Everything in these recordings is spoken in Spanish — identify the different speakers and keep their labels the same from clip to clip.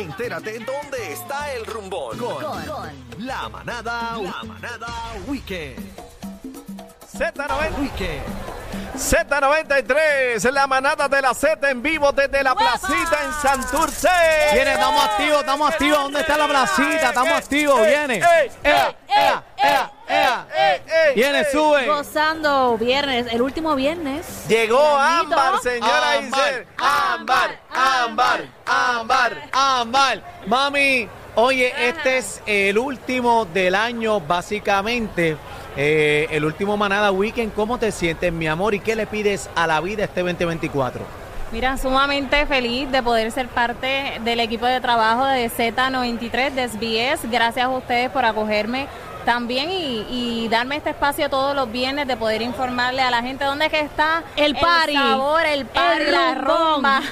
Speaker 1: entérate dónde está el rumbón. Con, la manada, la manada weekend.
Speaker 2: Z90,
Speaker 1: Weekend.
Speaker 2: Z93, la manada de la Z en vivo desde la placita en Santurce.
Speaker 3: Viene, estamos activos, estamos activos. ¿Dónde está la placita? Estamos activos, viene. Ea, ea, ea, ea.
Speaker 2: ey, ey,
Speaker 3: Viene,
Speaker 2: ey.
Speaker 3: sube.
Speaker 4: Gozando viernes, el último viernes.
Speaker 2: Llegó. Ámbar, señora Isel. Ámbar, Ámbar, Ámbar.
Speaker 3: Ámbar. Mami, oye, este es el último del año, básicamente. Eh, el último Manada Weekend. ¿Cómo te sientes, mi amor? ¿Y qué le pides a la vida este 2024?
Speaker 5: Mira, sumamente feliz de poder ser parte del equipo de trabajo de Z93 de SBS. Gracias a ustedes por acogerme también y, y darme este espacio todos los viernes de poder informarle a la gente dónde es que está
Speaker 4: El party,
Speaker 5: sabor, el party,
Speaker 4: el
Speaker 5: la rumba.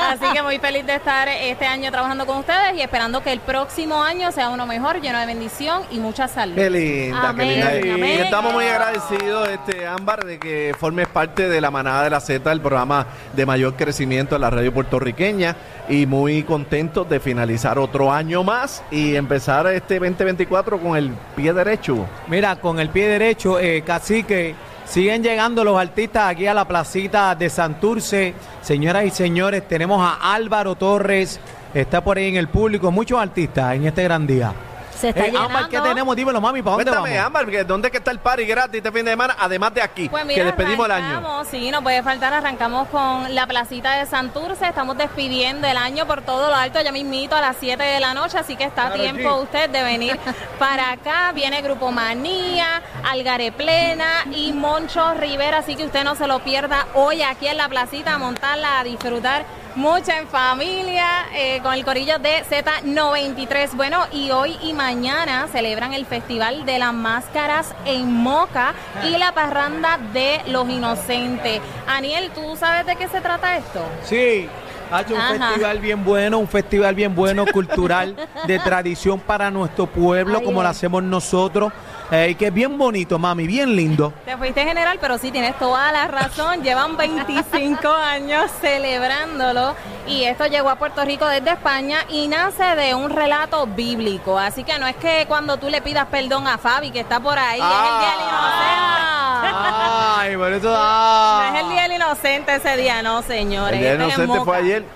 Speaker 5: Así que muy feliz de estar este año trabajando con ustedes y esperando que el próximo año sea uno mejor, lleno de bendición y mucha salud.
Speaker 2: Qué linda,
Speaker 4: Amén,
Speaker 2: qué linda.
Speaker 4: amén.
Speaker 2: Y estamos muy agradecidos, este Ámbar, de que formes parte de la manada de la Z, el programa de mayor crecimiento de la radio puertorriqueña. Y muy contentos de finalizar otro año más y empezar este 2024 con el pie derecho.
Speaker 3: Mira, con el pie derecho, eh, cacique, siguen llegando los artistas aquí a la placita de Santurce. Señoras y señores, tenemos a Álvaro Torres, está por ahí en el público, muchos artistas en este gran día.
Speaker 4: Se está
Speaker 3: Eh, Ámbar, ¿qué
Speaker 4: llenando.
Speaker 3: tenemos? Dímelo, mami, ¿para dónde
Speaker 2: Cuéntame,
Speaker 3: vamos?
Speaker 2: Ámbar, que ¿dónde es que está el party gratis este fin de semana? Además de aquí,
Speaker 5: Pues
Speaker 2: que
Speaker 5: mira,
Speaker 2: despedimos el año.
Speaker 5: sí, no puede faltar, arrancamos con la placita de Santurce, estamos despidiendo el año por todo lo alto, ya mismito a las 7 de la noche, así que está a tiempo usted de venir para acá, viene Grupo Manía, Algaré Plena y Moncho Rivera, así que usted no se lo pierda hoy aquí en la placita, a montarla, a disfrutar mucho en familia, eh, con el corillo de Z93. Bueno, y hoy y mañana celebran el Festival de las Máscaras en Moca y la parranda de los inocentes. Aniel, ¿tú sabes de qué se trata esto?
Speaker 3: Sí, ha hecho un
Speaker 5: Ajá.
Speaker 3: festival bien bueno, un festival bien bueno, cultural, de tradición para nuestro pueblo, como lo hacemos nosotros, eh, y que es bien bonito, mami, bien lindo.
Speaker 5: Te fuiste general, pero sí tienes toda la razón. Llevan 25 años celebrándolo y esto llegó a Puerto Rico desde España y nace de un relato bíblico. Así que no es que cuando tú le pidas perdón a Fabi, que está por ahí, es el día del inocente.
Speaker 3: Ay, por eso.
Speaker 5: No
Speaker 3: ah.
Speaker 5: es el día del inocente ese día, no, señores.
Speaker 2: El día
Speaker 5: Este es en
Speaker 2: inocente fue ayer.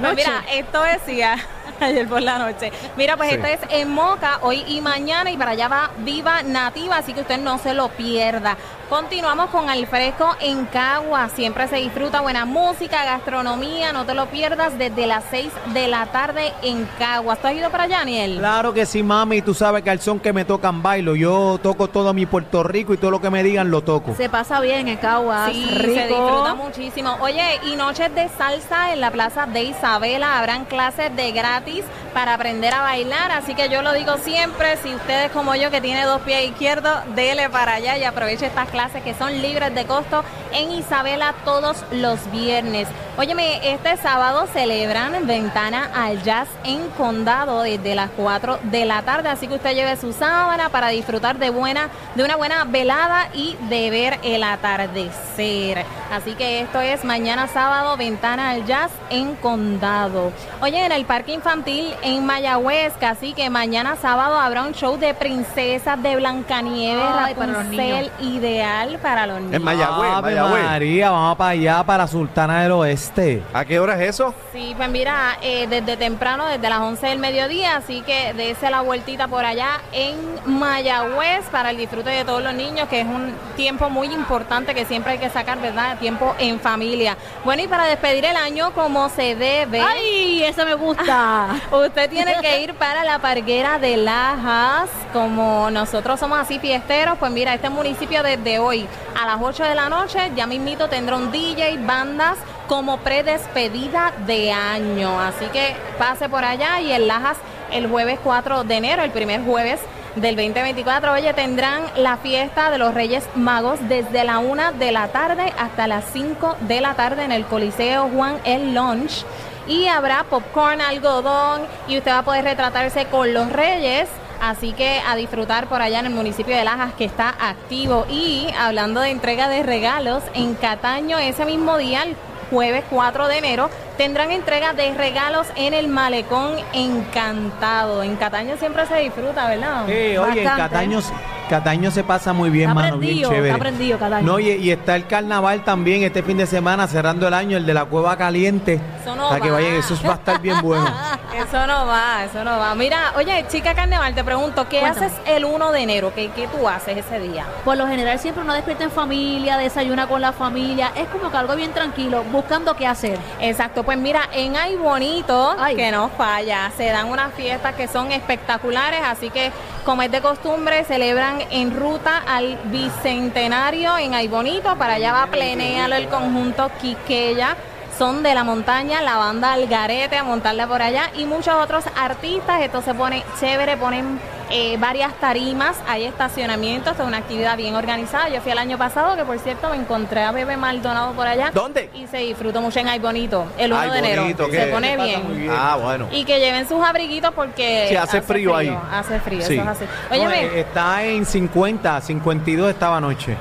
Speaker 5: Pues mira, esto decía ayer por la noche. Mira, pues
Speaker 2: Sí.
Speaker 5: esto es en Moca hoy y mañana y para allá va Viva Nativa, así que usted no se lo pierda. Continuamos con Al Fresco en Cagua. Siempre se disfruta buena música, gastronomía, no te lo pierdas desde las 6 de la tarde en Cagua. ¿Tú has ido para allá, Daniel?
Speaker 3: Claro que sí, mami, tú sabes que al son que me tocan bailo. Yo toco todo mi Puerto Rico y todo lo que me digan lo toco.
Speaker 4: Se pasa bien en Caguas.
Speaker 5: Sí,
Speaker 4: rico.
Speaker 5: se disfruta muchísimo. Oye, y noches de salsa en la plaza de Isabela. Habrán clases de gratis para aprender a bailar. Así que yo lo digo siempre, si ustedes como yo que tiene dos pies izquierdos, dele para allá y aproveche estas clases que son libres de costo en Isabela todos los viernes. Óyeme, este sábado celebran Ventana al Jazz en Condado desde las 4 de la tarde. Así que usted lleve su sábana para disfrutar de buena, de una buena velada y de ver el atardecer. Así que esto es mañana sábado, Ventana al Jazz en Condado. Oye, en el Parque Infantil en Mayagüez, así que mañana sábado habrá un show de princesas de Blancanieves,
Speaker 4: Ay, para los
Speaker 5: Rapunzel, ideal para los niños.
Speaker 2: En Mayagüez,
Speaker 3: Ave
Speaker 2: Mayagüez.
Speaker 3: María, vamos para allá, para Sultana del Oeste.
Speaker 2: ¿A qué hora es eso?
Speaker 5: Sí, pues mira, eh, desde temprano, desde las 11 del mediodía, así que dése la vueltita por allá en Mayagüez para el disfrute de todos los niños, que es un tiempo muy importante que siempre hay que sacar, ¿verdad? Tiempo en familia. Bueno, y para despedir el año como se debe,
Speaker 4: ¡Ay, eso me gusta!
Speaker 5: usted tiene que ir para la parguera de Lajas, como nosotros somos así fiesteros, pues mira, este municipio desde hoy a las 8 de la noche, ya mismito tendrá un DJ, bandas como predespedida de año. Así que pase por allá y en Lajas el jueves 4 de enero, el primer jueves del 2024. Oye, tendrán la fiesta de los Reyes Magos desde la 1 de la tarde hasta las 5 de la tarde en el Coliseo Juan El Lunch. Y habrá popcorn, algodón y usted va a poder retratarse con los Reyes. Así que a disfrutar por allá en el municipio de Lajas que está activo. Y hablando de entrega de regalos, en Cataño ese mismo día, el jueves 4 de enero, tendrán entrega de regalos en el malecón encantado. En Cataño siempre se disfruta, ¿verdad?
Speaker 3: Sí, oye, en. Cataño, Cataño se pasa muy bien,
Speaker 4: Está
Speaker 3: mano, bien chévere.
Speaker 4: está prendido Cataño.
Speaker 3: No, y, y está el carnaval también este fin de semana, cerrando el año, el de la Cueva Caliente.
Speaker 5: Eso no
Speaker 3: Para que
Speaker 5: va.
Speaker 3: vayan, eso va a estar bien bueno.
Speaker 5: Eso no va, eso no va. Mira, oye, chica Carnaval, te pregunto, ¿qué
Speaker 4: Cuéntame.
Speaker 5: haces el 1 de enero? ¿Qué, ¿Qué tú haces ese día?
Speaker 4: Por lo general siempre uno despierta en familia, desayuna con la familia. Es como que algo bien tranquilo, buscando qué hacer.
Speaker 5: Exacto, pues mira, en Ay Bonito,
Speaker 4: Ay.
Speaker 5: que no falla, se dan unas fiestas que son espectaculares, así que como es de costumbre, celebran en ruta al Bicentenario en Ay Bonito, para allá va Plenéalo el conjunto Quiqueya. Son de la montaña, la banda Algarete a montarla por allá y muchos otros artistas. Esto se pone chévere, ponen eh, varias tarimas, hay estacionamientos, es una actividad bien organizada. Yo fui el año pasado, que por cierto me encontré a Bebe Maldonado por allá.
Speaker 2: ¿Dónde?
Speaker 5: Y se disfrutó mucho en Ay Bonito, el 1
Speaker 2: Ay
Speaker 5: de enero.
Speaker 2: Bonito,
Speaker 5: se
Speaker 2: ¿qué?
Speaker 5: pone bien.
Speaker 2: Ah, bueno.
Speaker 5: Y que lleven sus abriguitos porque
Speaker 2: Sí, hace frío ahí.
Speaker 5: Hace frío,
Speaker 2: Sí.
Speaker 5: eso es así.
Speaker 3: No,
Speaker 5: Óyeme,
Speaker 3: eh, está en 50, 52 estaba anoche.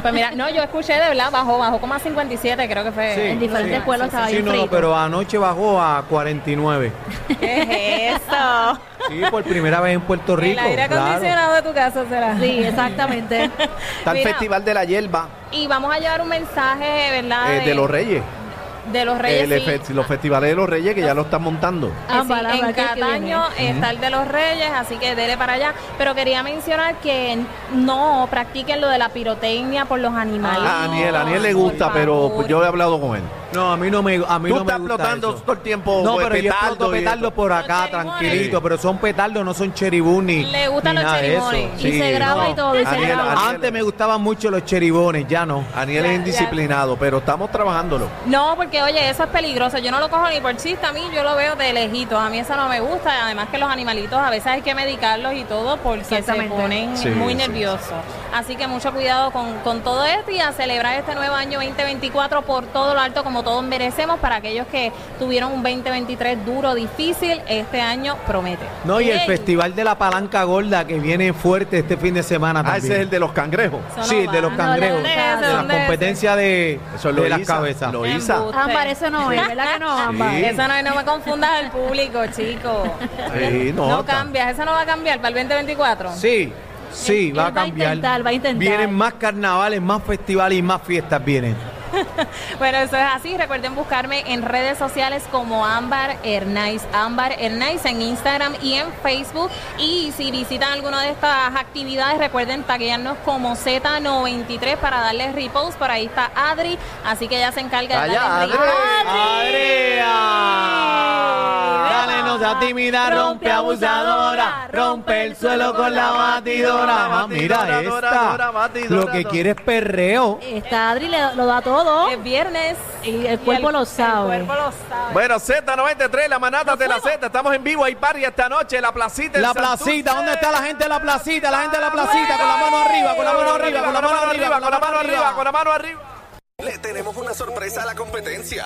Speaker 5: Pues mira, no, yo escuché de verdad, bajó, bajó como a 57, creo que fue.
Speaker 3: Sí,
Speaker 4: en diferentes
Speaker 5: sí,
Speaker 4: pueblos
Speaker 5: sí,
Speaker 4: estaba
Speaker 3: Sí,
Speaker 4: bien
Speaker 3: no, no,
Speaker 4: frito.
Speaker 3: pero anoche bajó a 49.
Speaker 5: ¿Qué es eso?
Speaker 3: Sí, por primera vez en Puerto Rico.
Speaker 5: el aire
Speaker 3: claro.
Speaker 5: acondicionado de tu casa será.
Speaker 4: Sí, exactamente.
Speaker 2: Está el
Speaker 5: Mira,
Speaker 2: Festival de la Hierba
Speaker 5: Y vamos a llevar un mensaje, ¿verdad?
Speaker 2: eh, de los Reyes.
Speaker 5: De los Reyes.
Speaker 2: El
Speaker 5: sí.
Speaker 2: efe- los festivales de los Reyes que ya lo están montando.
Speaker 5: Eh,
Speaker 4: Ámbar,
Speaker 5: sí, en
Speaker 4: que que
Speaker 5: Cataño
Speaker 4: viene.
Speaker 5: está el de los Reyes, así que dele para allá. Pero quería mencionar que no practiquen lo de la pirotecnia por los animales.
Speaker 2: A Aniel, a Aniel le gusta, pero yo he hablado con él.
Speaker 3: No, a mí no me, a mí
Speaker 2: Tú
Speaker 3: no me
Speaker 2: estás
Speaker 3: gusta
Speaker 2: explotando
Speaker 3: eso.
Speaker 2: todo el tiempo
Speaker 3: No, pero yo
Speaker 2: petardo
Speaker 3: exploto
Speaker 2: y
Speaker 3: petardo
Speaker 2: esto.
Speaker 3: por
Speaker 5: Los
Speaker 3: acá, tranquilito, pero son petardos, no son cheribú ni
Speaker 5: Le gustan los cheribones.
Speaker 4: Y se graba y todo, y se
Speaker 2: Aniel,
Speaker 4: graba.
Speaker 2: Aniel.
Speaker 3: Antes me gustaban mucho los cheribones, ya no.
Speaker 2: Aniel es
Speaker 5: Ya,
Speaker 2: indisciplinado, pero estamos trabajándolo.
Speaker 5: No, porque oye, eso es peligroso. Yo no lo cojo ni por chiste, a mí yo lo veo de lejitos. A mí eso no me gusta. Además que los animalitos a veces hay que medicarlos y todo porque se
Speaker 4: Exactamente.
Speaker 5: ponen
Speaker 2: Sí,
Speaker 5: muy
Speaker 2: sí.
Speaker 5: nerviosos. Así que mucho cuidado con, con todo esto y a celebrar este nuevo año 2024 por todo lo alto como todos merecemos. Para aquellos que tuvieron un 2023 duro, difícil, este año promete.
Speaker 3: No, y el. Festival de la Palanca Gorda que viene fuerte este fin de semana
Speaker 2: Ah, ese es el de los cangrejos.
Speaker 5: No
Speaker 3: Sí,
Speaker 5: va.
Speaker 3: de los cangrejos.
Speaker 4: ¿dónde es
Speaker 3: de la
Speaker 5: ¿Dónde es
Speaker 3: competencia de,
Speaker 2: Eso lo
Speaker 3: de las cabezas.
Speaker 2: lo.
Speaker 4: Ámbar, eso no es, ¿verdad que no, Ámbar?
Speaker 2: Sí.
Speaker 5: Eso no, no me confundas al público, chico.
Speaker 2: Sí, no,
Speaker 5: no cambias, eso no va a cambiar para el 2024.
Speaker 3: Sí, sí, va a
Speaker 4: él va a
Speaker 3: cambiar.
Speaker 4: intentar, va a intentar.
Speaker 3: Vienen más carnavales, más festivales y más fiestas vienen.
Speaker 5: Bueno, eso es así. Recuerden buscarme en redes sociales como Ámbar Hernais. Ámbar Hernais en Instagram y en Facebook. Y si visitan alguna de estas actividades, recuerden taguearnos como Z93 para darles repost. Por ahí está Adri. Así que ella se encarga de
Speaker 2: Vaya,
Speaker 5: darles
Speaker 2: Adri.
Speaker 5: repost.
Speaker 3: ¡Adrea! Tímida, rompe abusadora, rompe el suelo con la batidora. Ma, mira esta. Lo que quiere es perreo.
Speaker 4: Está Adri, le- lo da todo.
Speaker 5: Es viernes.
Speaker 4: Y el cuerpo lo sabe.
Speaker 5: El cuerpo lo sabe.
Speaker 2: Bueno, Z93, la manata de la. Z. Estamos en vivo, hay party esta noche, la placita. en
Speaker 3: La
Speaker 2: Santurce.
Speaker 3: placita, ¿dónde está la gente de la placita? La gente de la placita, con la mano arriba, con la mano arriba, con la mano arriba,
Speaker 2: con la mano arriba, con la mano arriba.
Speaker 1: Le tenemos una sorpresa a la competencia.